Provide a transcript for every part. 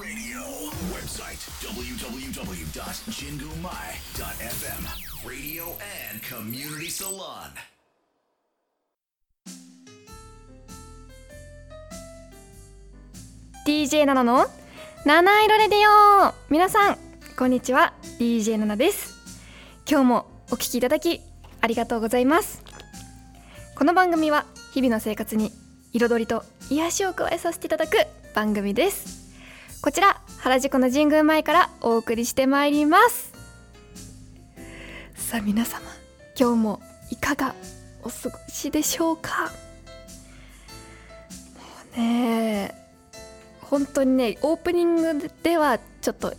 Radio. Website www.jingumai.fm. Radio and Community Salon. DJ ナナの七色レディオ皆さんこんにちは DJ ナナです今日もお聞きいただきありがとうございますこの番組は日々の生活に彩りと癒しを加えさせていただく番組ですこちら原宿の神宮前からお送りしてまいります。さあ皆様今日もいかがお過ごしでしょうか？もうね本当にねオープニングではちょっと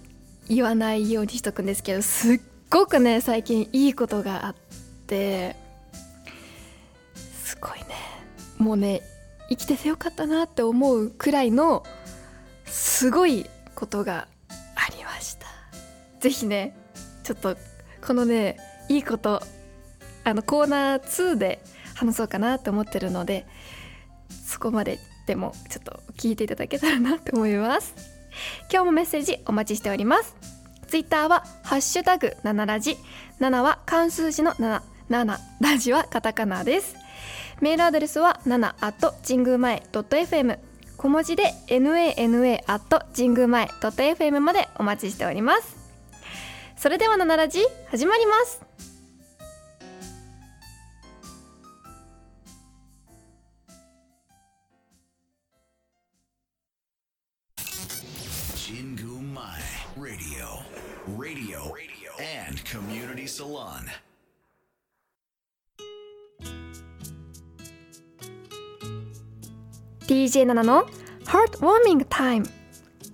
言わないようにしとくんですけどすっごくね最近いいことがあってすごいねもうね生きててよかったなって思うくらいのすごいことがありました。ぜひねちょっとこのねいいことあのコーナー2で話そうかなと思ってるのでそこまででもちょっと聞いていただけたらなと思います。今日もメッセージお待ちしております。ツイッターはハッシュタグ7ラジ。7は漢数字の7 7ラジはカタカナです。メールアドレスは7 at 神宮前 .fm 小文字で nana at 神宮前 .fm までお待ちしておりますそれでは七ラジ始まりますラディオ、ラディオ、and community salon。DJ7 の Heartwarming Time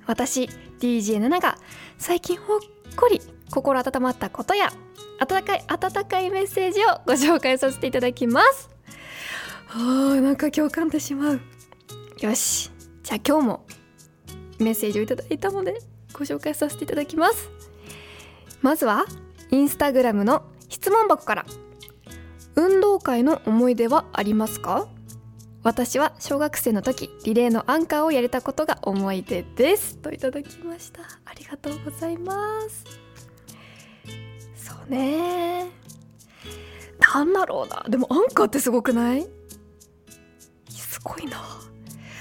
私 DJ7 が最近ほっこり心温まったことや温かい温かいメッセージをご紹介させていただきます。あーなんか共感してしまう。よし。じゃあ今日もメッセージをいただいたのでご紹介させていただきます。まずはインスタグラムの質問箱から。運動会の思い出はありますか？私は小学生の時リレーのアンカーをやれたことが思い出ですといただきました。ありがとうございます。そうね。なんだろうな。でもアンカーってすごくない？すごいな。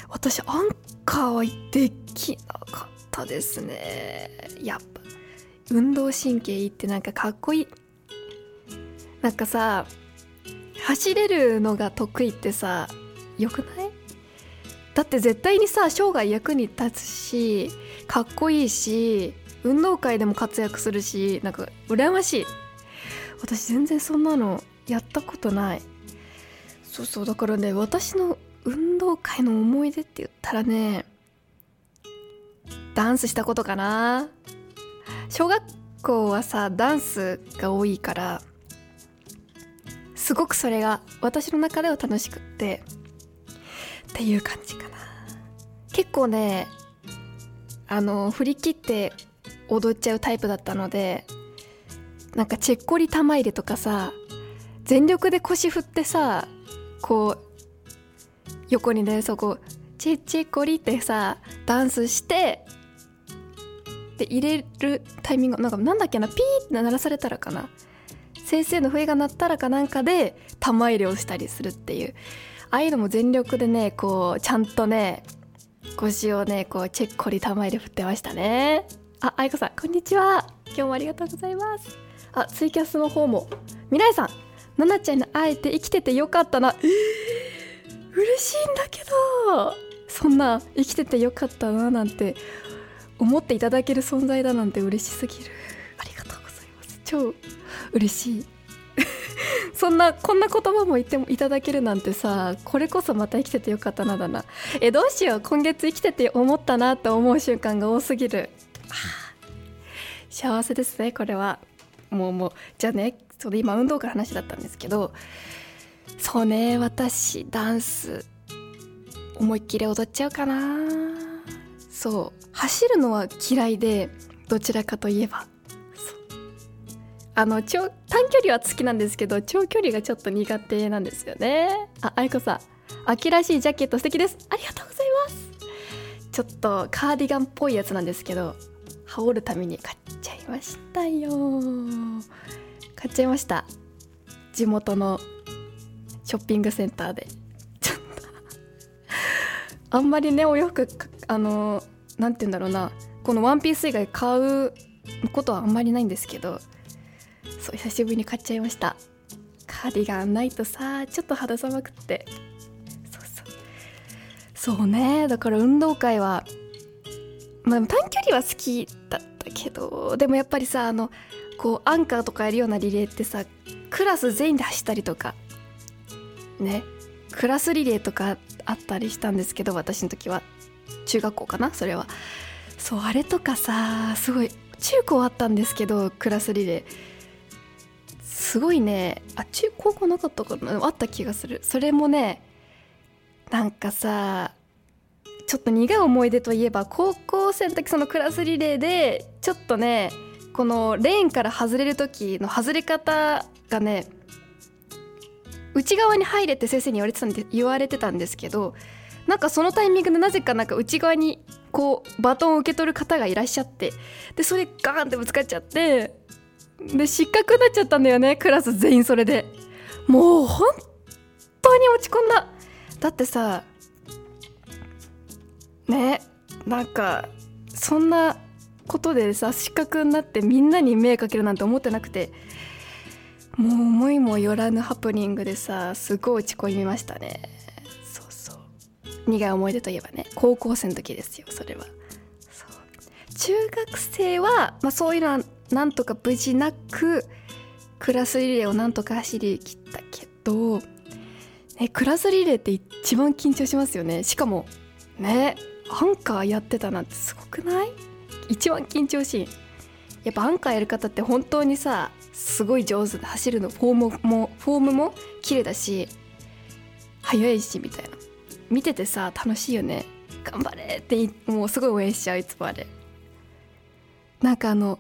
私アンカーはできなかったですね。やっぱ運動神経いいってなんかかっこいい。なんかさ走れるのが得意ってさよくない？だって絶対にさ生涯役に立つしかっこいいし運動会でも活躍するしなんか羨ましい。私全然そんなのやったことない。そうそうだからね私の運動会の思い出って言ったらねダンスしたことかな。小学校はさダンスが多いからすごくそれが私の中では楽しくって。っていう感じかな。結構ねあの振り切って踊っちゃうタイプだったのでなんかチェッコリ玉入れとかさ全力で腰振ってさこう横にねそこチェチェコリってさダンスしてで入れるタイミングなんかなんだっけなピーって鳴らされたらかな。先生の笛が鳴ったらかなんかで玉入れをしたりするっていう。ああいうのも全力でねこうちゃんとね腰をねこうチェッコリ玉入れ振ってましたね。あ愛子さんこんにちは。今日もありがとうございます。あツイキャスの方も。未来さんななちゃんに会えて生きててよかったな。えー、嬉しいんだけど。そんな生きててよかったななんて思っていただける存在だなんて嬉しすぎる。ありがとうございます。超嬉しい。そんなこんな言葉も言っていただけるなんてさこれこそまた生きててよかったなだな。えどうしよう今月生きてて思ったなって思う瞬間が多すぎる。幸せですねこれは。もうもうじゃあねそれ今運動会の話だったんですけどそうね私ダンス思いっきり踊っちゃうかな。そう走るのは嫌いでどちらかといえば。あの長短距離は好きなんですけど長距離がちょっと苦手なんですよね。あ愛子さん。秋らしいジャケット素敵です。ありがとうございます。ちょっとカーディガンっぽいやつなんですけど羽織るために買っちゃいましたよ。買っちゃいました。地元のショッピングセンターで。ちょっとあんまりねお洋服あの何て言うんだろうな。このワンピース以外買うことはあんまりないんですけどそう久しぶりに買っちゃいました。カーディガンないとさちょっと肌寒くって。そうそう。そうね。だから運動会はまあ、短距離は好きだったけどでもやっぱりさあのこうアンカーとかやるようなリレーってさクラス全員で走ったりとかね。クラスリレーとかあったりしたんですけど私の時は。中学校かなそれは。そうあれとかさすごい中高あったんですけどクラスリレー。すごいね。あ中高校なかったかな？あった気がする。それもねなんかさちょっと苦い思い出といえば高校生の時そのクラスリレーでちょっとねこのレーンから外れる時の外れ方がね内側に入れって先生に言われてたんで言われてたんですけどなんかそのタイミングでなぜかなんか内側にこうバトンを受け取る方がいらっしゃってでそれガーンってぶつかっちゃってで失格になっちゃったんだよねクラス全員それで。もう本当に落ち込んだ。だってさねなんかそんなことでさ失格になってみんなに迷惑かけるなんて思ってなくて。もう思いもよらぬハプニングでさすごい落ち込みましたね。そうそう。苦い思い出といえばね高校生の時ですよそれは。そう。中学生は、まあ、そういうのはなんとか無事なくクラスリレーをなんとか走りきったけど、ね、クラスリレーって一番緊張しますよね。しかもねアンカーやってたなんてすごくない？一番緊張しい。やっぱアンカーやる方って本当にさすごい上手で走るのフォームもフォームも綺麗だし速いしみたいな。見ててさ楽しいよね。頑張れってもうすごい応援しちゃういつもあれ。なんかあの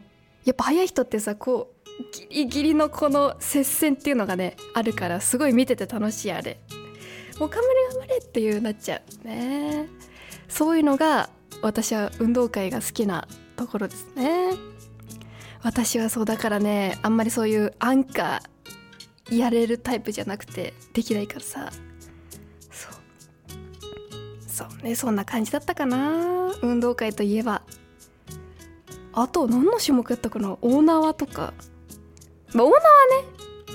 やっぱ速い人ってさこうギリギリのこの接戦っていうのがねあるからすごい見てて楽しいあれ。もう頑張れ頑張れっていうなっちゃうね。そういうのが私は運動会が好きなところですね。私はそうだからねあんまりそういうアンカーやれるタイプじゃなくてできないからさ。そう。そうねそんな感じだったかな。運動会といえば。あと何の種目やったかな？大縄とか、まあ、大縄ね。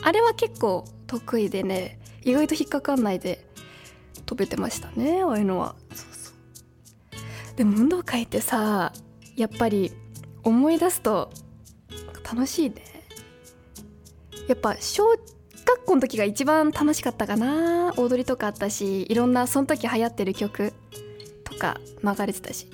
あれは結構得意でね。意外と引っかかんないで飛べてましたねああいうのは。そうそう。でも運動会ってさやっぱり思い出すと楽しいね。やっぱ小学校の時が一番楽しかったかな。踊りとかあったしいろんなその時流行ってる曲とか流れてたし。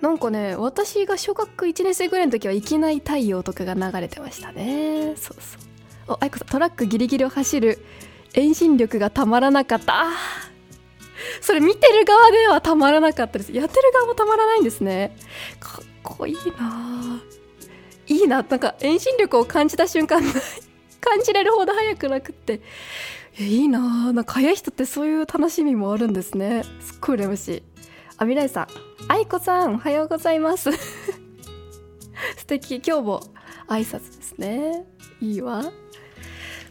なんかね私が小学1年生ぐらいの時は「いきない太陽」とかが流れてましたね。そうそう。おあいこさんトラックギリギリを走る遠心力がたまらなかった。それ見てる側ではたまらなかったです。やってる側もたまらないんですね。かっこいいな。いいな。なんか遠心力を感じた瞬間 感じれるほど速くなくって。いいな。なんか速い人ってそういう楽しみもあるんですね。すっごい羨ましい。あみらいさん愛子さんおはようございます。素敵。今日も挨拶ですね。いいわ。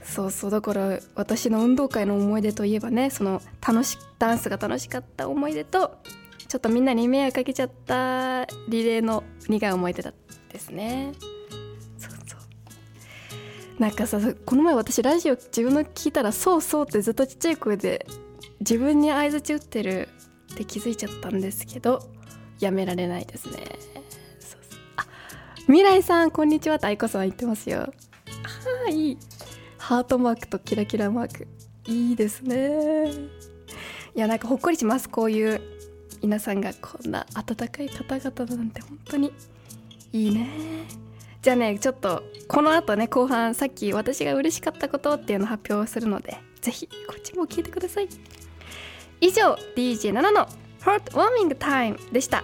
そうそうだから私の運動会の思い出といえばねその楽しダンスが楽しかった思い出とちょっとみんなに迷惑かけちゃったリレーの苦い思い出だですね。そうそう。なんかさこの前私ラジオ自分の聞いたら「そうそう」ってずっとちっちゃい声で自分に相づち打ってるって気づいちゃったんですけどやめられないですね。そうそうあ未来さんこんにちは。って愛子さん言ってますよ。はい。ハートマークとキラキラマーク。いいですね。いやなんかほっこりします。こういう皆さんがこんな温かい方々なんて本当に。いいね。じゃあねちょっとこの後ね後半さっき私が嬉しかったことっていうのを発表するのでぜひこっちも聞いてください。以上 DJ7 の「ハートウォーミングタイム」でした。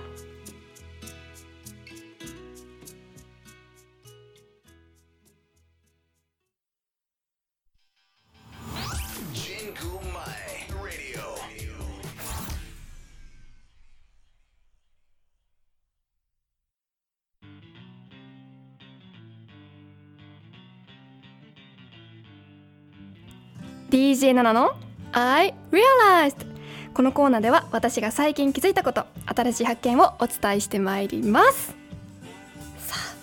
DJ7 の I realized このコーナーでは私が最近気づいたこと新しい発見をお伝えしてまいります。さあ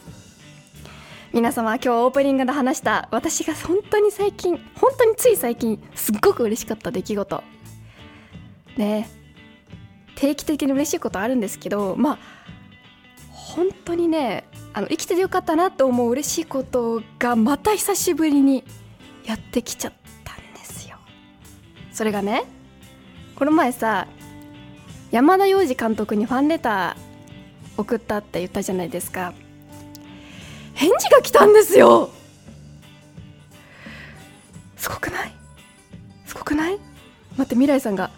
皆様今日オープニングで話した私が本当に最近本当につい最近すっごく嬉しかった出来事。ね定期的に嬉しいことあるんですけどまあ本当にねあの生きててよかったなと思う嬉しいことがまた久しぶりにやってきちゃったんですよ。それがねこの前さ山田洋次監督にファンレター送ったって言ったじゃないですか。返事が来たんですよ。すごくない？すごくない？待って未来さんが。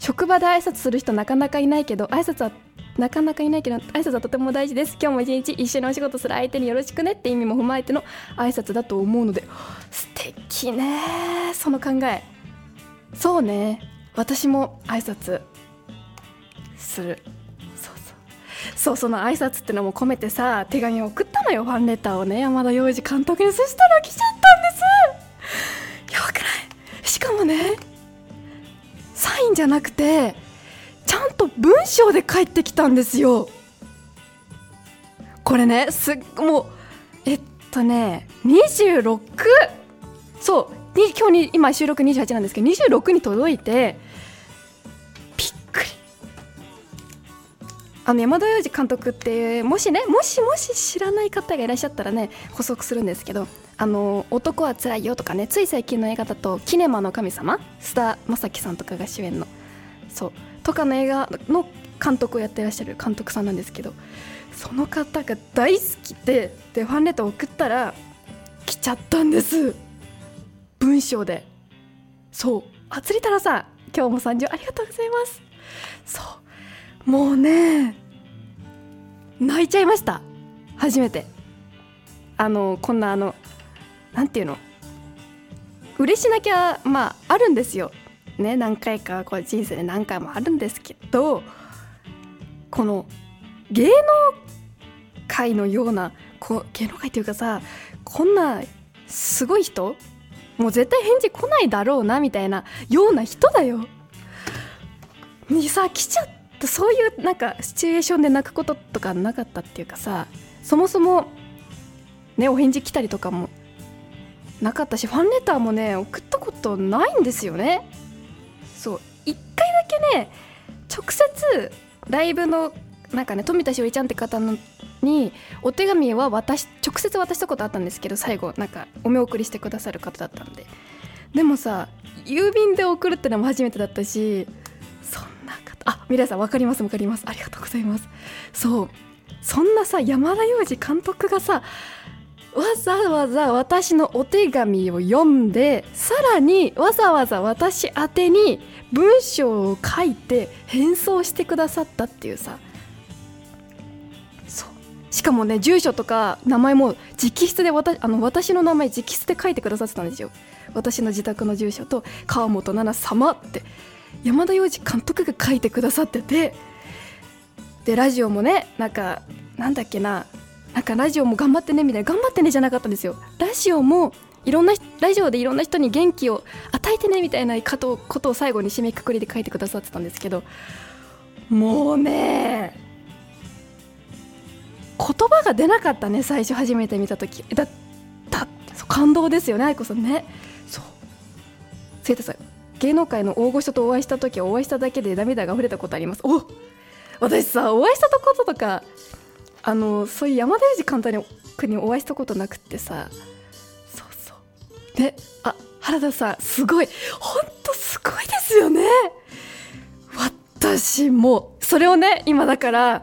職場で挨拶する人なかなかいないけど挨拶はなかなかいないけど挨拶はとても大事です。今日も一日一緒にお仕事する相手によろしくねって意味も踏まえての挨拶だと思うので。素敵ねその考え。そうね。私も挨拶する。そうそう。そうその挨拶ってのも込めてさ手紙を送ったのよ。ファンレターをね山田洋次監督にそしたら来ちゃったんです。やばくない？しかもねサインじゃなくてちゃんと文章で返ってきたんですよ。これねすっもうえっとね26そう今日に今収録28なんですけど26に届いてあの山田洋次監督ってもしねもしもし知らない方がいらっしゃったらね補足するんですけど「あの男はつらいよ」とかねつい最近の映画だと「キネマの神様」須田将暉さんとかが主演のそうとかの映画の監督をやってらっしゃる監督さんなんですけどその方が大好きででファンレター送ったら来ちゃったんです。文章で。そう。あつりたらさん今日も参上ありがとうございます。そう。もうね泣いちゃいました。初めて。あのこんなあのなんていうの？嬉しなきゃまああるんですよ。ね何回かこう人生で何回もあるんですけどこの芸能界のようなこう芸能界っていうかさこんなすごい人もう絶対返事来ないだろうなみたいなような人だよ。にさ来ちゃっそういうなんかシチュエーションで泣くこととかなかったっていうかさそもそもねお返事来たりとかもなかったしファンレターもね送ったことないんですよね。そう。1回だけね直接ライブのなんかね富田しおりちゃんって方のにお手紙は渡し直接渡したことあったんですけど最後なんかお見送りしてくださる方だったんで。でもさ郵便で送るってのも初めてだったしな方あ未来さん分かります分かります。ありがとうございます。そう。そんなさ山田洋次監督がさわざわざ私のお手紙を読んでさらにわざわざ私宛てに文章を書いて返送してくださったっていうさ。そう。しかもね住所とか名前も直筆で私あの私の名前直筆で書いてくださってたんですよ。私の自宅の住所と川本奈々様って。山田洋次監督が書いてくださっててでラジオもねなんかなんだっけななんかラジオも頑張ってねみたいな頑張ってねじゃなかったんですよ。ラジオもいろんなラジオでいろんな人に元気を与えてねみたいなことを最後に締めくくりで書いてくださってたんですけどもうね言葉が出なかったね最初初めて見た時。だだ感動ですよね愛子さんね。そう。生徒さん芸能界の大御所とお会いした時お会いしただけで涙が溢れたことあります。お私さお会いしたこととかあのそういう山田裕二簡単ににお会いしたことなくってさ。そうそう。であ原田さんすごい。ほんとすごいですよね。私もそれをね今だから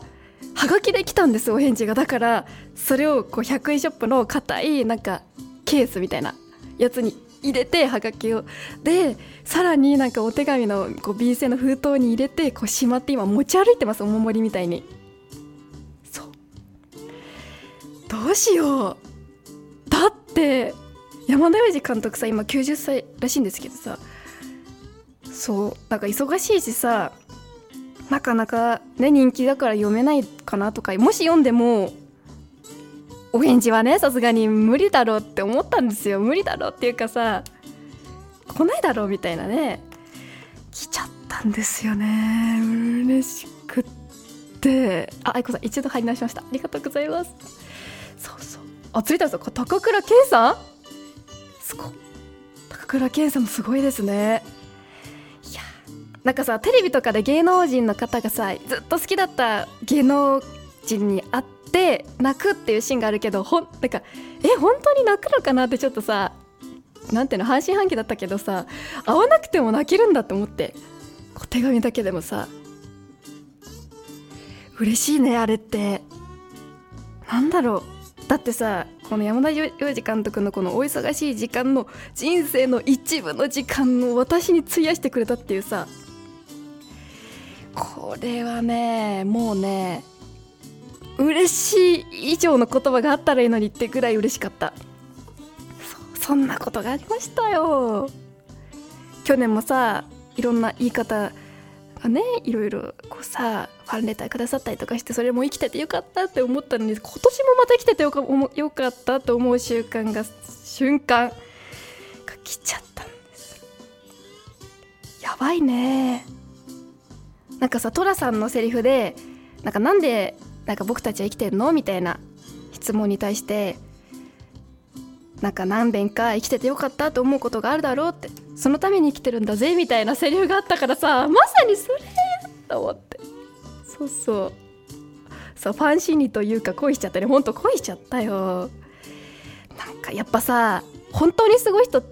はがきで来たんですお返事が。だからそれをこう100円ショップの硬いなんかケースみたいなやつに入れてはがきを。でさらになんかお手紙のこう B 製の封筒に入れてこうしまって今持ち歩いてますお守りみたいに。そう。どうしよう。だって山田洋次監督さ今90歳らしいんですけどさ。そう。なんか忙しいしさなかなかね人気だから読めないかなとかもし読んでもお返事はねさすがに無理だろうって思ったんですよ。無理だろうっていうかさ来ないだろうみたいなね。来ちゃったんですよね。嬉しくって。あ愛子さん一度入り直しました。ありがとうございます。そうそう。あついたぞ高倉健さん？すご高倉健さんもすごいですね。いやなんかさテレビとかで芸能人の方がさずっと好きだった芸能人に会って泣くっていうシーンがあるけどほんなんかえ本当に泣くのかなってちょっとさなんていうの半信半疑だったけどさ会わなくても泣けるんだと思ってお手紙だけでもさ嬉しいねあれって。なんだろう。だってさこの山田洋次監督のこのお忙しい時間の人生の一部の時間を私に費やしてくれたっていうさこれはねもうね嬉しい以上の言葉があったらいいのにってぐらい嬉しかった。そんなことがありましたよ。去年もさいろんな言い方がねいろいろこうさファンレターくださったりとかしてそれも生きててよかったって思ったのに今年もまた生きててよかよかったと思う習慣が瞬間が来ちゃったんです。やばいね。なんかさ寅さんのセリフでなんかなんでなんか僕たちは生きてるのみたいな質問に対してなんか何遍か生きててよかったと思うことがあるだろうって。そのために生きてるんだぜみたいなセリフがあったからさまさにそれと思って。そうそう。そうファン心理というか恋しちゃったね。ほんと恋しちゃったよ。なんかやっぱさ本当にすごい人っ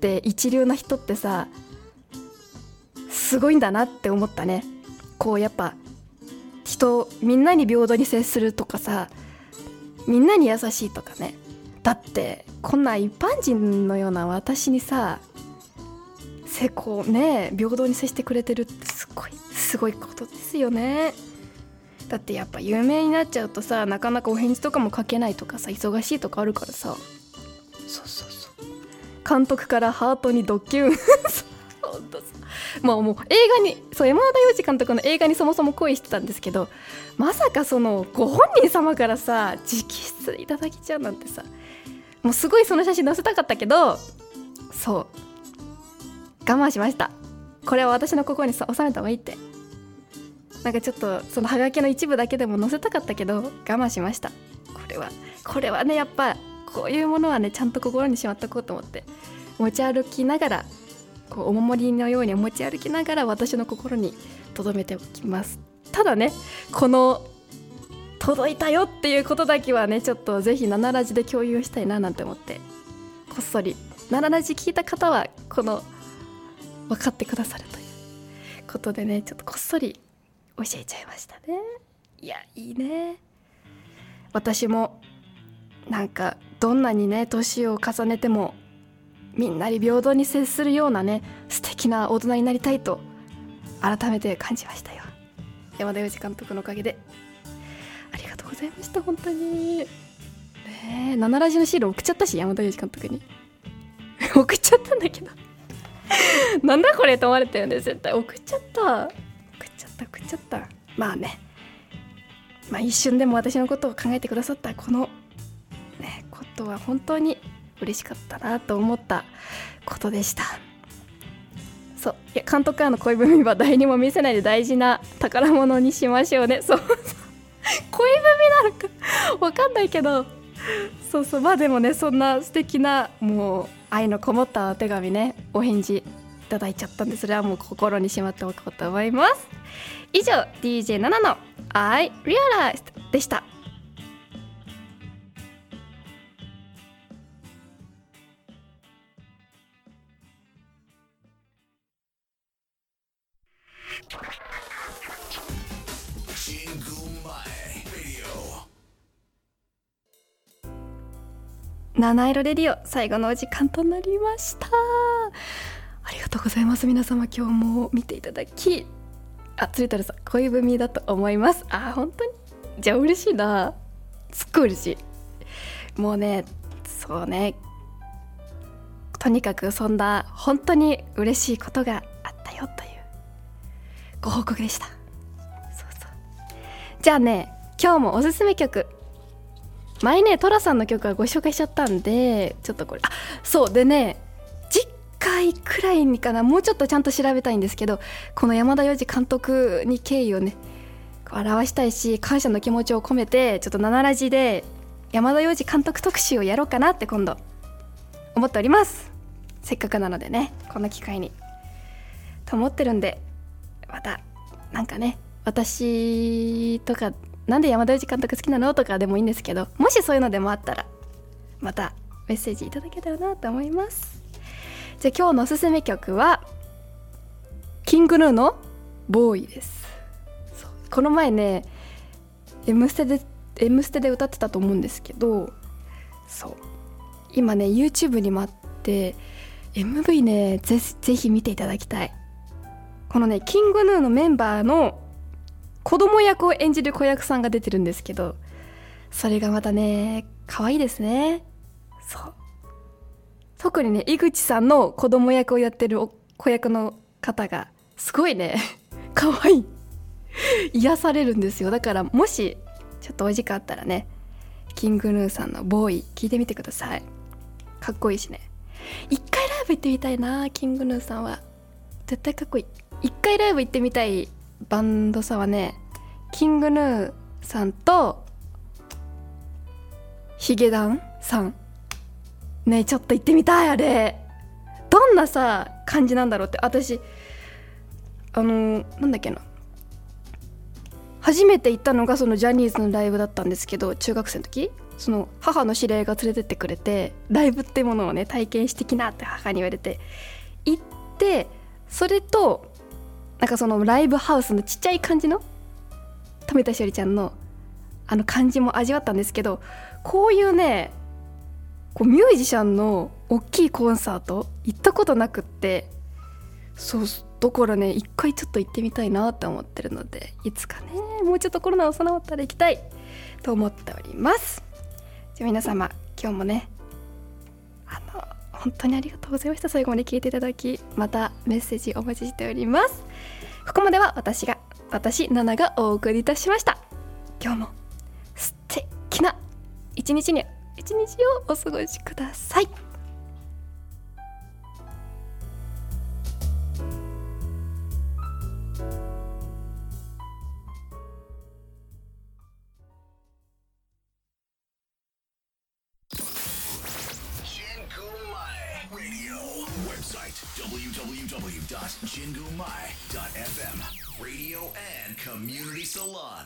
て一流な人ってさすごいんだなって思ったね。こうやっぱ人みんなに平等に接するとかさみんなに優しいとかね。だってこんな一般人のような私にさ成功ね平等に接してくれてるってすごいすごいことですよね。だってやっぱ有名になっちゃうとさなかなかお返事とかも書けないとかさ忙しいとかあるからさ。そうそうそう。監督からハートにドッキュン。まあもう映画にそう山田洋次監督の映画にそもそも恋してたんですけどまさかそのご本人様からさ直筆いただきちゃうなんてさもうすごいその写真載せたかったけどそう我慢しました。これは私の心にさ収めた方がいいって。なんかちょっとそのハガキの一部だけでも載せたかったけど我慢しました。これはこれはねやっぱこういうものはねちゃんと心にしまっとこうと思って持ち歩きながらこうお守りのように持ち歩きながら私の心に留めておきますただねこの届いたよっていうことだけはねちょっとぜひ7ラジで共有したいななんて思ってこっそり7ラジ聞いた方はこの分かってくださるということでねちょっとこっそり教えちゃいましたね。いやいいね。私もなんかどんなにね年を重ねてもみんなに平等に接するようなね素敵な大人になりたいと改めて感じましたよ。山田洋次監督のおかげで。ありがとうございました本当に。ねえ7ラジのシール送っちゃったし山田洋次監督に。送っちゃったんだけど。なんだこれと思われたよ。ね絶対。送っちゃった。送っちゃった送っちゃった。まあね。まあ一瞬でも私のことを考えてくださったこのねことは本当に嬉しかったなと思ったことでした。そういや監督からの恋文は誰にも見せないで大事な宝物にしましょうね。そう恋文なのか。わかんないけど。そうそう。まあでもねそんな素敵なもう愛のこもったお手紙ねお返事いただいちゃったんでそれはもう心にしまっておこうと思います。以上 DJ7 の「I Realized」でした。七色レディオ最後のお時間となりました。ありがとうございます。皆様今日も見ていただきあつりたるさん恋文だと思います。あ本当に？じゃあ嬉しいな。すっごい嬉しい。もうねそうね。とにかくそんな本当に嬉しいことがあったよという。ご報告でした。そうそう。じゃあね今日もおすすめ曲前ね寅さんの曲はご紹介しちゃったんでちょっとこれあそうでね次回回くらいにかなもうちょっとちゃんと調べたいんですけどこの山田洋次監督に敬意をね表したいし感謝の気持ちを込めてちょっと7ラジで山田洋次監督特集をやろうかなって今度思っております。せっかくなのでねこの機会に。と思ってるんでまたなんかね私とかなんで山田洋次監督好きなの？とかでもいいんですけどもしそういうのでもあったらまたメッセージいただけたらなと思います。じゃあ今日のおすすめ曲はキングヌーのボーイです。この前ね「M ステで」M ステで歌ってたと思うんですけどそう今ね YouTube にもあって MV ねぜぜひ見ていただきたい。このねキングヌーのメンバーの子供役を演じる子役さんが出てるんですけどそれがまたね可愛いですね。そう。特にね井口さんの子供役をやってる子役の方がすごいね 可愛い。癒されるんですよ。だからもしちょっとお時間あったらねキングヌーさんの「ボーイ」聞いてみてください。かっこいいしね。一回ライブ行ってみたいなキングヌーさんは。絶対かっこいい。一回ライブ行ってみたいバンドさはねキングヌーさんとヒゲダンさん。ねちょっと行ってみたいあれ。どんなさ感じなんだろうって。私あのなんだっけな。初めて行ったのがそのジャニーズのライブだったんですけど中学生の時。その母の知り合いが連れてってくれてライブってものをね体験してきなって母に言われて。行ってそれとなんかそのライブハウスのちっちゃい感じの富田しおりちゃんのあの感じも味わったんですけどこういうねこうミュージシャンの大きいコンサート行ったことなくってそうだからね一回ちょっと行ってみたいなって思ってるのでいつかねもうちょっとコロナ収まったら行きたいと思っております。じゃあ皆様今日もね本当にありがとうございました。最後まで聞いていただきまたメッセージお待ちしております。ここまでは私が私ナナがお送りいたしました。今日も素敵な一日に一日をお過ごしください。Salon.